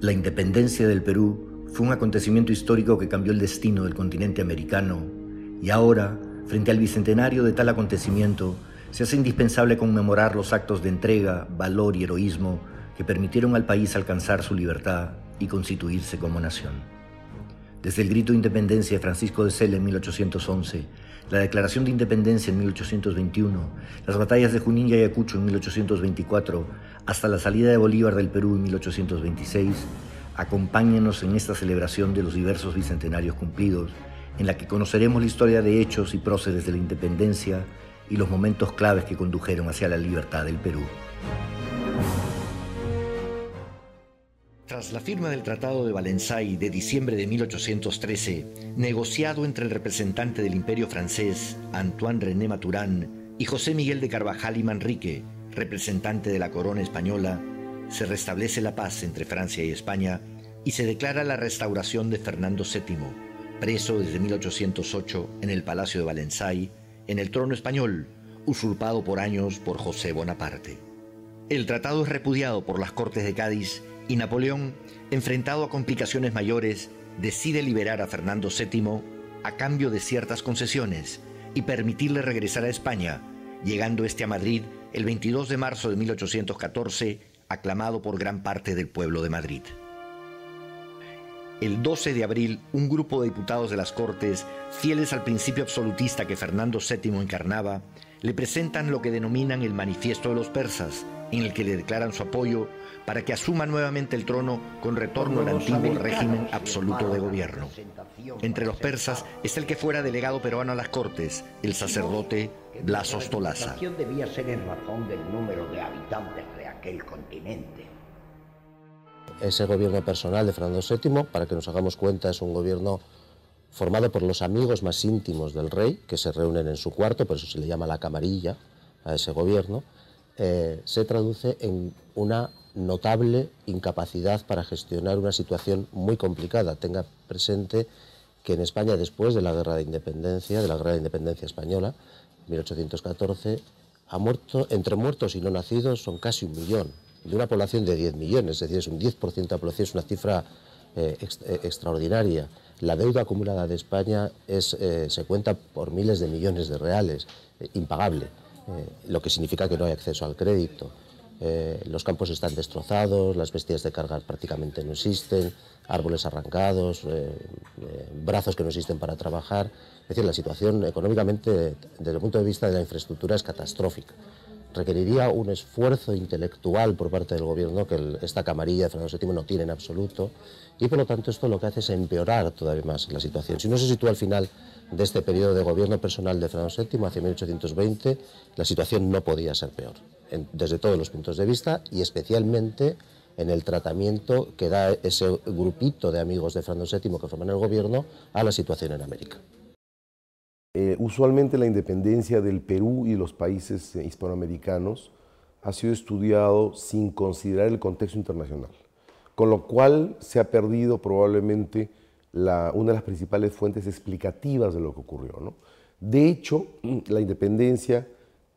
La independencia del Perú fue un acontecimiento histórico que cambió el destino del continente americano y ahora, frente al bicentenario de tal acontecimiento, se hace indispensable conmemorar los actos de entrega, valor y heroísmo que permitieron al país alcanzar su libertad y constituirse como nación. Desde el grito de independencia de Francisco de Sela en 1811, la Declaración de Independencia en 1821, las batallas de Junín y Ayacucho en 1824, hasta la salida de Bolívar del Perú en 1826, acompáñenos en esta celebración de los diversos bicentenarios cumplidos, en la que conoceremos la historia de hechos y próceres de la independencia y los momentos claves que condujeron hacia la libertad del Perú. Tras la firma del Tratado de Valensay de diciembre de 1813, negociado entre el representante del Imperio francés, Antoine René Maturán, y José Miguel de Carvajal y Manrique, representante de la corona española, se restablece la paz entre Francia y España y se declara la restauración de Fernando VII, preso desde 1808 en el Palacio de Valensay, en el trono español, usurpado por años por José Bonaparte. El tratado es repudiado por las Cortes de Cádiz y Napoleón, enfrentado a complicaciones mayores, decide liberar a Fernando VII a cambio de ciertas concesiones y permitirle regresar a España, llegando este a Madrid el 22 de marzo de 1814, aclamado por gran parte del pueblo de Madrid. El 12 de abril, un grupo de diputados de las Cortes, fieles al principio absolutista que Fernando VII encarnaba, le presentan lo que denominan el Manifiesto de los Persas, en el que le declaran su apoyo para que asuma nuevamente el trono con retorno al antiguo régimen absoluto de gobierno. Entre los persas está el que fuera delegado peruano a las Cortes, el sacerdote Blas Ostolaza. debía ser en razón del número de habitantes de aquel continente. Ese gobierno personal de Fernando VII, para que nos hagamos cuenta, es un gobierno formado por los amigos más íntimos del rey, que se reúnen en su cuarto, por eso se le llama la camarilla a ese gobierno, eh, se traduce en una notable incapacidad para gestionar una situación muy complicada. Tenga presente que en España, después de la Guerra de Independencia, de la Guerra de Independencia Española, 1814, ha muerto, entre muertos y no nacidos son casi un millón, de una población de 10 millones, es decir, es un 10% de la población, es una cifra eh, eh, extraordinaria. La deuda acumulada de España es, eh, se cuenta por miles de millones de reales, impagable, lo que significa que no hay acceso al crédito. Eh, los campos están destrozados, las bestias de carga prácticamente no existen, árboles arrancados, eh, eh, brazos que no existen para trabajar. Es decir, la situación económicamente, desde el punto de vista de la infraestructura, es catastrófica. Requeriría un esfuerzo intelectual por parte del gobierno que esta camarilla de Fernando VII no tiene en absoluto y por lo tanto esto lo que hace es empeorar todavía más la situación. Si no se sitúa al final de este periodo de gobierno personal de Fernando VII hacia 1820, la situación no podía ser peor desde todos los puntos de vista y especialmente en el tratamiento que da ese grupito de amigos de Fernando VII que forman el gobierno a la situación en América. Eh, usualmente la independencia del Perú y los países eh, hispanoamericanos ha sido estudiado sin considerar el contexto internacional, con lo cual se ha perdido probablemente una de las principales fuentes explicativas de lo que ocurrió. De hecho, la independencia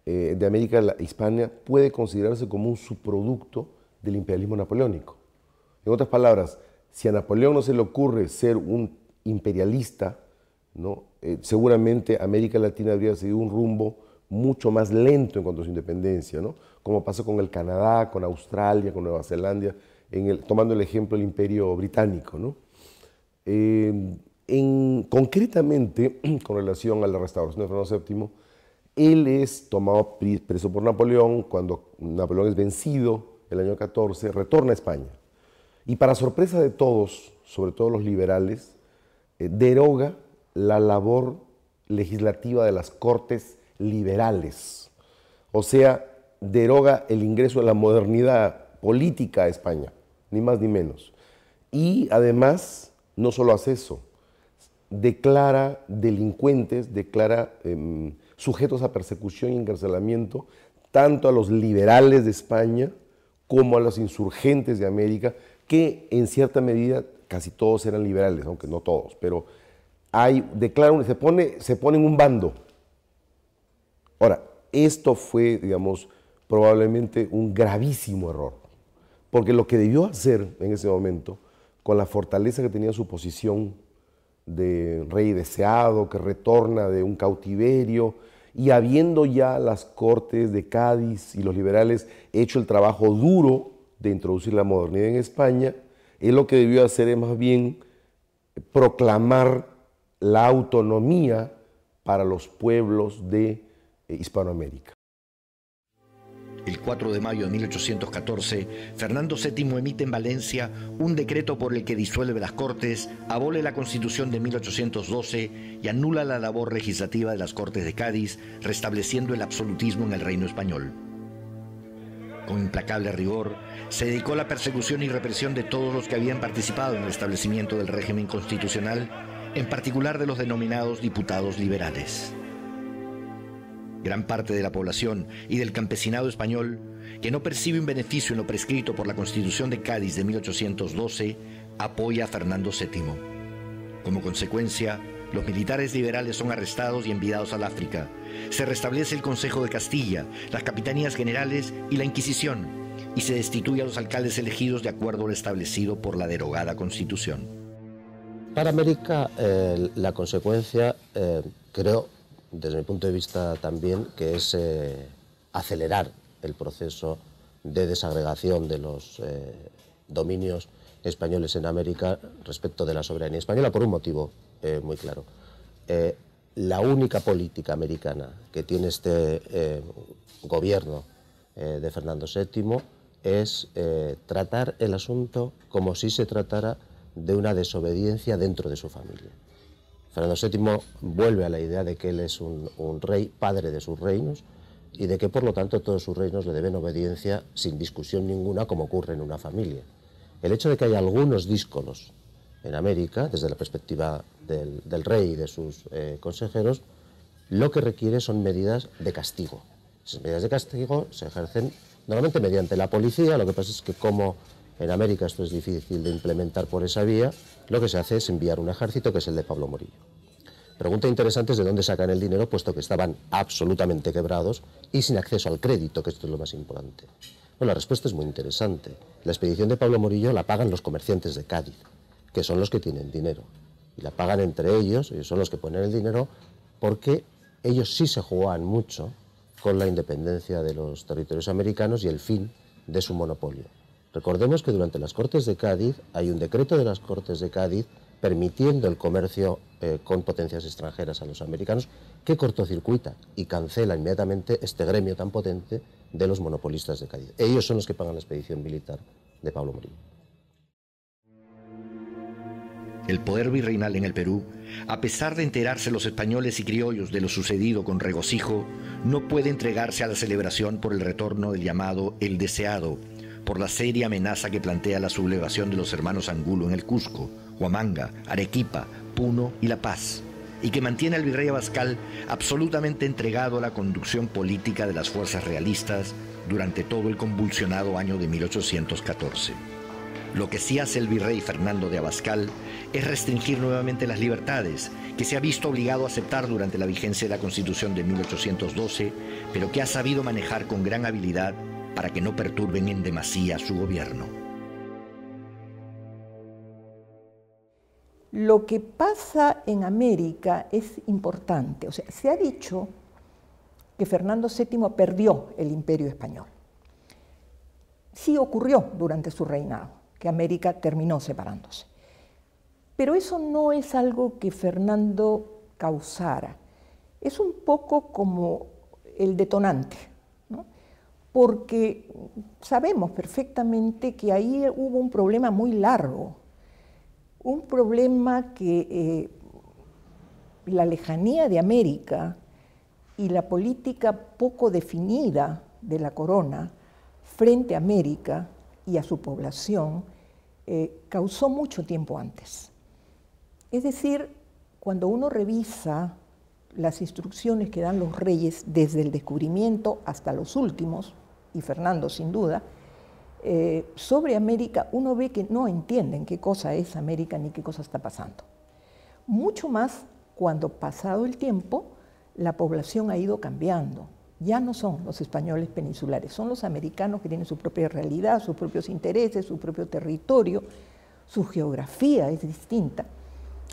eh, de América Hispana puede considerarse como un subproducto del imperialismo napoleónico. En otras palabras, si a Napoleón no se le ocurre ser un imperialista. Eh, seguramente América Latina habría seguido un rumbo mucho más lento en cuanto a su independencia, como pasó con el Canadá, con Australia, con Nueva Zelanda, tomando el ejemplo del imperio británico. ¿no? Eh, en, concretamente, con relación a la restauración de Fernando VII, él es tomado preso por Napoleón cuando Napoleón es vencido el año 14, retorna a España. Y para sorpresa de todos, sobre todo los liberales, eh, deroga la labor legislativa de las cortes liberales. O sea, deroga el ingreso de la modernidad política a España, ni más ni menos. Y además, no solo hace eso, declara delincuentes, declara em, sujetos a persecución y encarcelamiento, tanto a los liberales de España como a los insurgentes de América, que en cierta medida casi todos eran liberales, aunque no todos, pero hay, declaran, se pone, se pone en un bando. Ahora, esto fue, digamos, probablemente un gravísimo error, Porque lo que debió hacer en ese momento, con la fortaleza que tenía su posición de rey deseado, que retorna de un cautiverio, y habiendo ya las cortes de Cádiz y los liberales hecho el trabajo duro de introducir la modernidad en España, él lo que debió hacer es más bien proclamar la autonomía para los pueblos de eh, Hispanoamérica. El 4 de mayo de 1814, Fernando VII emite en Valencia un decreto por el que disuelve las Cortes, abole la Constitución de 1812 y anula la labor legislativa de las Cortes de Cádiz, restableciendo el absolutismo en el reino español. Con implacable rigor, se dedicó a la persecución y represión de todos los que habían participado en el establecimiento del régimen constitucional, en particular de los denominados diputados liberales. Gran parte de la población y del campesinado español, que no percibe un beneficio en lo prescrito por la Constitución de Cádiz de 1812, apoya a Fernando VII. Como consecuencia, los militares liberales son arrestados y enviados al África. Se restablece el Consejo de Castilla, las capitanías generales y la Inquisición, y se destituye a los alcaldes elegidos de acuerdo a lo establecido por la derogada Constitución. Para América, eh, la consecuencia, eh, creo, desde mi punto de vista también, que es eh, acelerar el proceso de desagregación de los eh, dominios españoles en América respecto de la soberanía española por un motivo eh, muy claro. la única política americana que tiene este gobierno de Fernando VII es tratar el asunto como si se tratara de una desobediencia dentro de su familia. Fernando VII vuelve a la idea de que él es un, rey, padre de sus reinos, y de que por lo tanto todos sus reinos le deben obediencia sin discusión ninguna como ocurre en una familia. El hecho de que haya algunos díscolos en América, desde la perspectiva del, rey y de sus eh, consejeros, lo que requiere son medidas de castigo. Esas medidas de castigo se ejercen normalmente mediante la policía, lo que pasa es que como en América esto es difícil de implementar por esa vía. Lo que se hace es enviar un ejército que es el de Pablo Morillo. Pregunta interesante es de dónde sacan el dinero, puesto que estaban absolutamente quebrados y sin acceso al crédito, que esto es lo más importante. Bueno, la respuesta es muy interesante. La expedición de Pablo Morillo la pagan los comerciantes de Cádiz, que son los que tienen dinero. Y la pagan entre ellos, ellos son los que ponen el dinero, porque ellos sí se jugaban mucho con la independencia de los territorios americanos y el fin de su monopolio. Recordemos que durante las Cortes de Cádiz hay un decreto de las Cortes de Cádiz permitiendo el comercio eh, con potencias extranjeras a los americanos que cortocircuita y cancela inmediatamente este gremio tan potente de los monopolistas de Cádiz. Ellos son los que pagan la expedición militar de Pablo Morillo. El poder virreinal en el Perú, a pesar de enterarse los españoles y criollos de lo sucedido con regocijo, no puede entregarse a la celebración por el retorno del llamado El Deseado, por la seria amenaza que plantea la sublevación de los hermanos Angulo en el Cusco, Huamanga, Arequipa, Puno y La Paz, y que mantiene al virrey Abascal absolutamente entregado a la conducción política de las fuerzas realistas durante todo el convulsionado año de 1814. Lo que sí hace el virrey Fernando de Abascal es restringir nuevamente las libertades que se ha visto obligado a aceptar durante la vigencia de la Constitución de 1812, pero que ha sabido manejar con gran habilidad para que no perturben en demasía su gobierno. Lo que pasa en América es importante. O sea, se ha dicho que Fernando VII perdió el imperio español. Sí ocurrió durante su reinado, que América terminó separándose. Pero eso no es algo que Fernando causara. Es un poco como el detonante porque sabemos perfectamente que ahí hubo un problema muy largo, un problema que eh, la lejanía de América y la política poco definida de la corona frente a América y a su población eh, causó mucho tiempo antes. Es decir, cuando uno revisa las instrucciones que dan los reyes desde el descubrimiento hasta los últimos, y Fernando sin duda, eh, sobre América uno ve que no entienden qué cosa es América ni qué cosa está pasando. Mucho más cuando pasado el tiempo la población ha ido cambiando. ya no son los españoles peninsulares, son los americanos que tienen su propia realidad, sus propios intereses, su propio territorio, su geografía es distinta.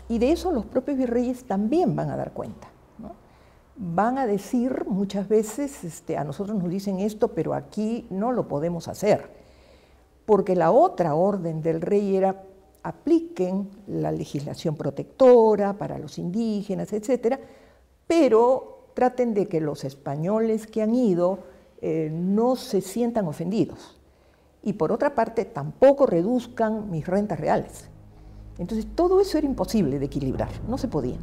Y de eso los propios virreyes también van a dar cuenta. Van a decir muchas veces, este, a nosotros nos dicen esto, pero aquí no lo podemos hacer, porque la otra orden del rey era apliquen la legislación protectora para los indígenas, etcétera, pero traten de que los españoles que han ido eh, no se sientan ofendidos. Y por otra parte, tampoco reduzcan mis rentas reales. Entonces, todo eso era imposible de equilibrar, no se podía.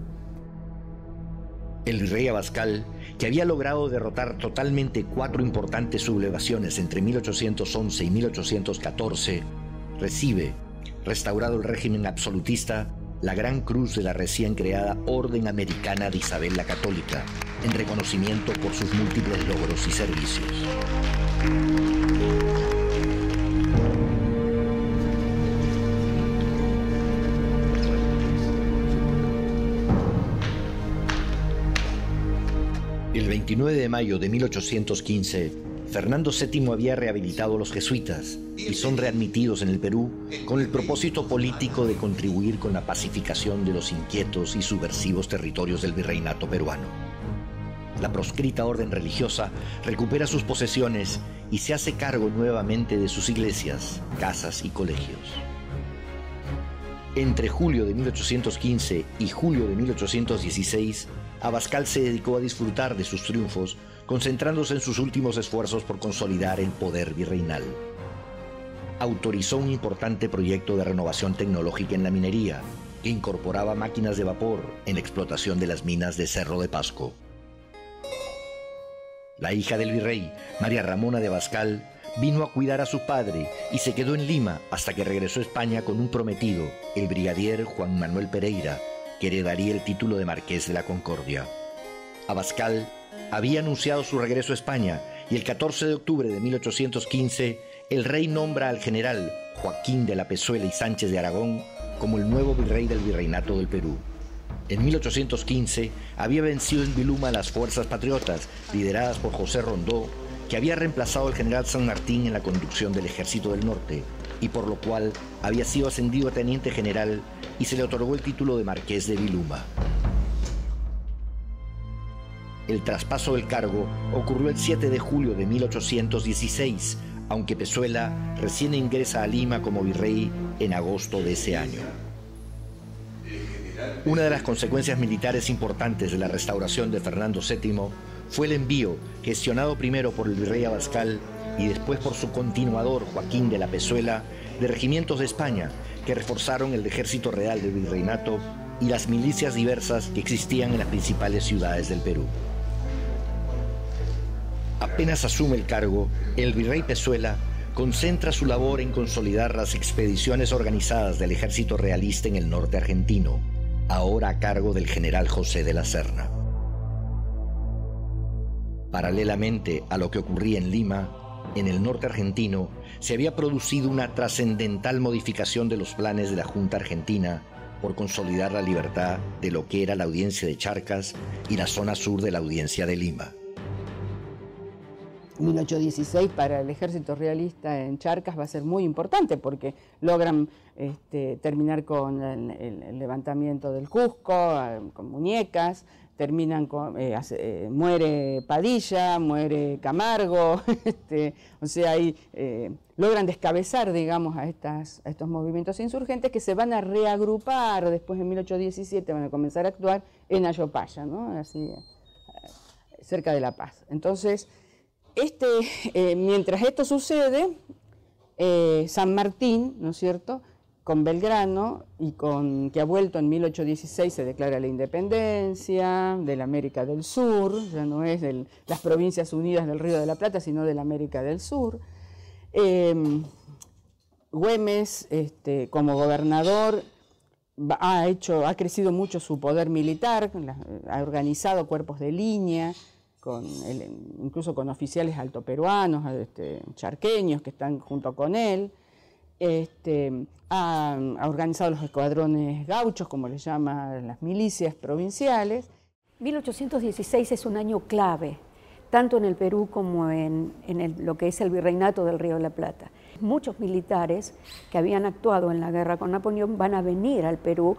El virrey Abascal, que había logrado derrotar totalmente cuatro importantes sublevaciones entre 1811 y 1814, recibe, restaurado el régimen absolutista, la Gran Cruz de la recién creada Orden Americana de Isabel la Católica, en reconocimiento por sus múltiples logros y servicios. 29 de mayo de 1815, Fernando VII había rehabilitado a los jesuitas y son readmitidos en el Perú con el propósito político de contribuir con la pacificación de los inquietos y subversivos territorios del virreinato peruano la proscrita orden religiosa recupera sus posesiones y se hace cargo nuevamente de sus iglesias, casas y colegios. Entre julio de 1815 y julio de 1816, Abascal se dedicó a disfrutar de sus triunfos, concentrándose en sus últimos esfuerzos por consolidar el poder virreinal. Autorizó un importante proyecto de renovación tecnológica en la minería, que incorporaba máquinas de vapor en la explotación de las minas de Cerro de Pasco. La hija del virrey, María Ramona de Abascal, vino a cuidar a su padre y se quedó en Lima hasta que regresó a España con un prometido, el brigadier Juan Manuel Pereira, que heredaría el título de Marqués de la Concordia. Abascal había anunciado su regreso a España y el 14 de octubre de 1815 el rey nombra al general Joaquín de la Pezuela y Sánchez de Aragón como el nuevo virrey del virreinato del Perú. En 1815 había vencido en Viluma las fuerzas patriotas, lideradas por José Rondó, que había reemplazado al general San Martín en la conducción del Ejército del Norte, y por lo cual había sido ascendido a teniente general y se le otorgó el título de Marqués de Viluma. El traspaso del cargo ocurrió el 7 de julio de 1816, aunque Pezuela recién ingresa a Lima como virrey en agosto de ese año. Una de las consecuencias militares importantes de la restauración de Fernando VII fue el envío, gestionado primero por el virrey Abascal y después por su continuador Joaquín de la Pezuela, de regimientos de España que reforzaron el ejército real del virreinato y las milicias diversas que existían en las principales ciudades del Perú. Apenas asume el cargo, el virrey Pezuela concentra su labor en consolidar las expediciones organizadas del ejército realista en el norte argentino, ahora a cargo del general José de la Serna. Paralelamente a lo que ocurría en Lima, en el norte argentino, se había producido una trascendental modificación de los planes de la Junta Argentina por consolidar la libertad de lo que era la audiencia de Charcas y la zona sur de la audiencia de Lima. 1816 para el ejército realista en Charcas va a ser muy importante porque logran este, terminar con el, levantamiento del Cusco, eh, con muñecas, terminan con, eh, eh, muere Padilla, muere Camargo, este, o sea, ahí logran descabezar, digamos, a, estas, a estos movimientos insurgentes que se van a reagrupar después en 1817, van a comenzar a actuar en Ayopaya, ¿no? Así, cerca de La Paz. Entonces, este, eh, mientras esto sucede, eh, San Martín, ¿no es cierto?, con Belgrano y con que ha vuelto en 1816 se declara la independencia de la América del Sur, ya no es de las provincias unidas del Río de la Plata, sino de la América del Sur. Em, Güemes, este, como gobernador, ha, hecho, ha crecido mucho su poder militar, ha organizado cuerpos de línea, incluso con oficiales altoperuanos, este, charqueños que están junto con él. Este, ha, organizado los escuadrones gauchos, como le llaman las milicias provinciales. 1816 es un año clave tanto en el Perú como en, lo que es el virreinato del Río de la Plata. Muchos militares que habían actuado en la guerra con Napoleón van a venir al Perú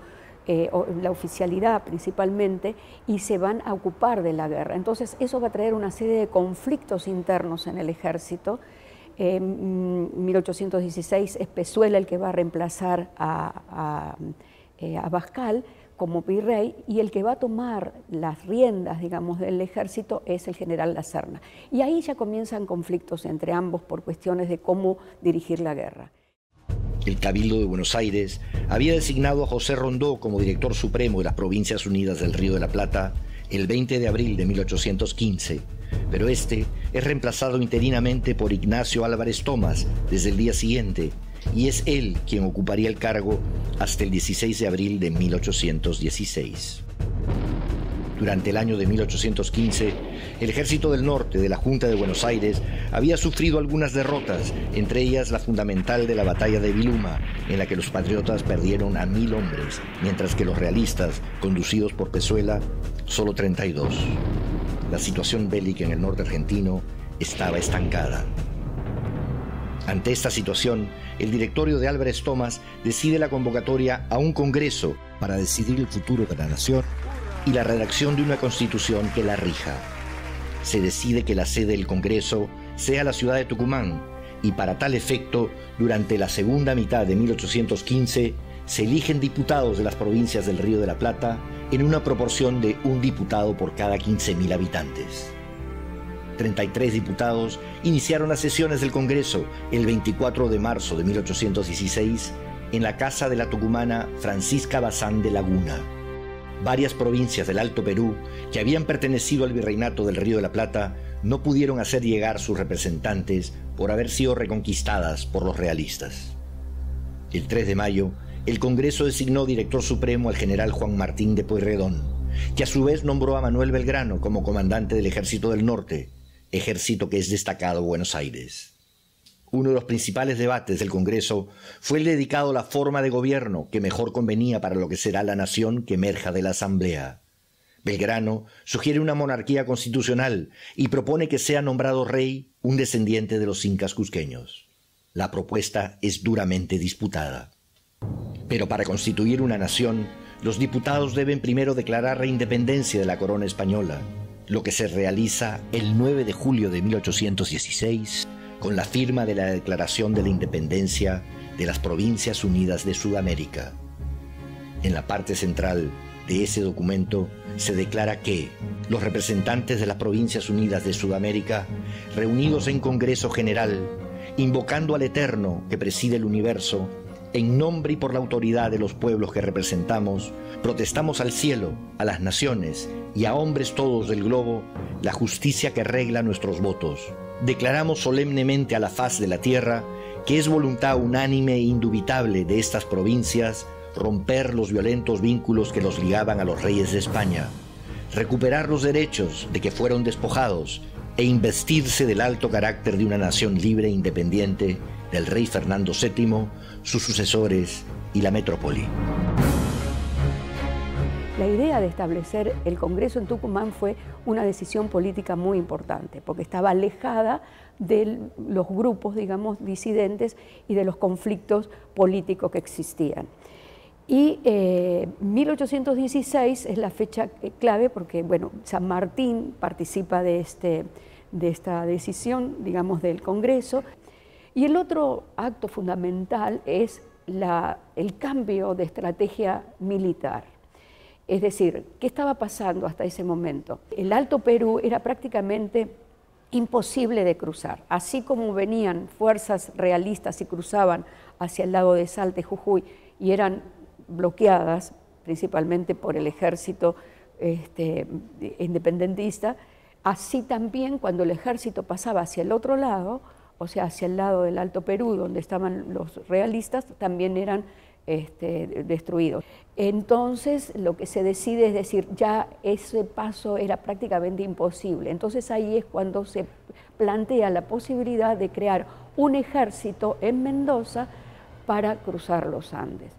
eh, la oficialidad principalmente, y se van a ocupar de la guerra. Entonces eso va a traer una serie de conflictos internos en el ejército. En 1816 es Pezuela el que va a reemplazar a, eh, a Bascal como virrey y el que va a tomar las riendas, digamos, del ejército es el general La Serna. Y ahí ya comienzan conflictos entre ambos por cuestiones de cómo dirigir la guerra. El Cabildo de Buenos Aires había designado a José Rondó como director supremo de las Provincias Unidas del Río de la Plata el 20 de abril de 1815, pero este es reemplazado interinamente por Ignacio Álvarez Tomás desde el día siguiente, y es él quien ocuparía el cargo hasta el 16 de abril de 1816. Durante el año de 1815, el ejército del norte de la Junta de Buenos Aires había sufrido algunas derrotas, entre ellas la fundamental de la batalla de Viluma, en la que los patriotas perdieron a mil hombres, mientras que los realistas, conducidos por Pezuela, solo 32. La situación bélica en el norte argentino estaba estancada. Ante esta situación, el directorio de Álvarez Tomás decide la convocatoria a un congreso para decidir el futuro de la nación y la redacción de una constitución que la rija. Se decide que la sede del Congreso sea la ciudad de Tucumán y para tal efecto, durante la segunda mitad de 1815, se eligen diputados de las provincias del Río de la Plata en una proporción de un diputado por cada 15.000 habitantes. 33 diputados iniciaron las sesiones del Congreso el 24 de marzo de 1816 en la casa de la tucumana Francisca Bazán de Laguna varias provincias del Alto Perú que habían pertenecido al virreinato del Río de la Plata no pudieron hacer llegar sus representantes por haber sido reconquistadas por los realistas. El 3 de mayo, el Congreso designó director supremo al general Juan Martín de Pueyrredón, que a su vez nombró a Manuel Belgrano como comandante del Ejército del Norte, ejército que es destacado Buenos Aires. Uno de los principales debates del Congreso fue el dedicado a la forma de gobierno que mejor convenía para lo que será la nación que emerja de la Asamblea. Belgrano sugiere una monarquía constitucional y propone que sea nombrado rey un descendiente de los incas cusqueños. La propuesta es duramente disputada. Pero para constituir una nación, los diputados deben primero declarar la independencia de la corona española, lo que se realiza el 9 de julio de 1816 con la firma de la Declaración de la Independencia de las Provincias Unidas de Sudamérica. En la parte central de ese documento se declara que los representantes de las Provincias Unidas de Sudamérica, reunidos en Congreso General, invocando al Eterno que preside el universo, en nombre y por la autoridad de los pueblos que representamos, protestamos al cielo, a las naciones y a hombres todos del globo la justicia que regla nuestros votos. Declaramos solemnemente a la faz de la tierra que es voluntad unánime e indubitable de estas provincias romper los violentos vínculos que los ligaban a los reyes de España, recuperar los derechos de que fueron despojados e investirse del alto carácter de una nación libre e independiente del rey Fernando VII, sus sucesores y la metrópoli. La idea de establecer el Congreso en Tucumán fue una decisión política muy importante, porque estaba alejada de los grupos, digamos, disidentes y de los conflictos políticos que existían. Y 1816 eh, es la fecha clave porque, bueno, San Martín participa de, este, de esta decisión, digamos, del Congreso. Y el otro acto fundamental es el cambio de estrategia militar. Es decir, ¿qué estaba pasando hasta ese momento? El Alto Perú era prácticamente imposible de cruzar. Así como venían fuerzas realistas y cruzaban hacia el lado de Salta y Jujuy y eran bloqueadas principalmente por el ejército este, independentista, así también cuando el ejército pasaba hacia el otro lado, o sea, hacia el lado del Alto Perú, donde estaban los realistas, también eran este, destruidos. Entonces lo que se decide es decir, ya ese paso era prácticamente imposible. Entonces ahí es cuando se plantea la posibilidad de crear un ejército en Mendoza para cruzar los Andes.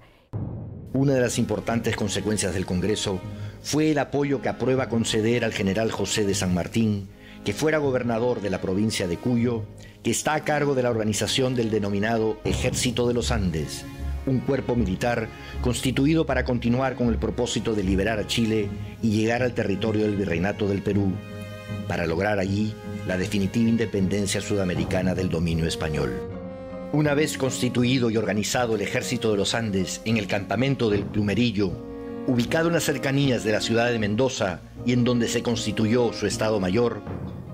Una de las importantes consecuencias del Congreso fue el apoyo que aprueba conceder al general José de San Martín, que fuera gobernador de la provincia de Cuyo, que está a cargo de la organización del denominado Ejército de los Andes, un cuerpo militar constituido para continuar con el propósito de liberar a Chile y llegar al territorio del Virreinato del Perú, para lograr allí la definitiva independencia sudamericana del dominio español. Una vez constituido y organizado el Ejército de los Andes en el campamento del Plumerillo, ubicado en las cercanías de la ciudad de Mendoza y en donde se constituyó su Estado Mayor,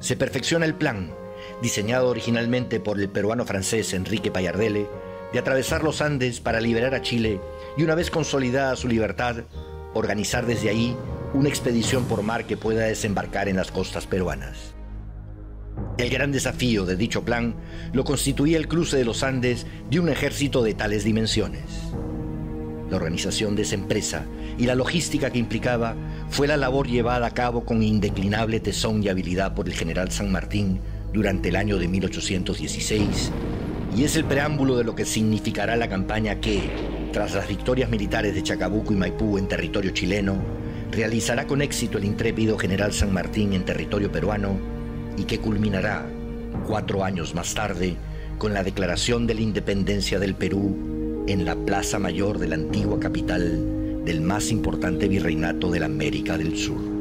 se perfecciona el plan, diseñado originalmente por el peruano francés Enrique Payardele, de atravesar los Andes para liberar a Chile y una vez consolidada su libertad, organizar desde ahí una expedición por mar que pueda desembarcar en las costas peruanas. El gran desafío de dicho plan lo constituía el cruce de los Andes de un ejército de tales dimensiones. La organización de esa empresa y la logística que implicaba fue la labor llevada a cabo con indeclinable tesón y habilidad por el general San Martín durante el año de 1816 y es el preámbulo de lo que significará la campaña que, tras las victorias militares de Chacabuco y Maipú en territorio chileno, realizará con éxito el intrépido general San Martín en territorio peruano y que culminará, cuatro años más tarde, con la declaración de la independencia del Perú en la Plaza Mayor de la antigua capital del más importante virreinato de la América del Sur.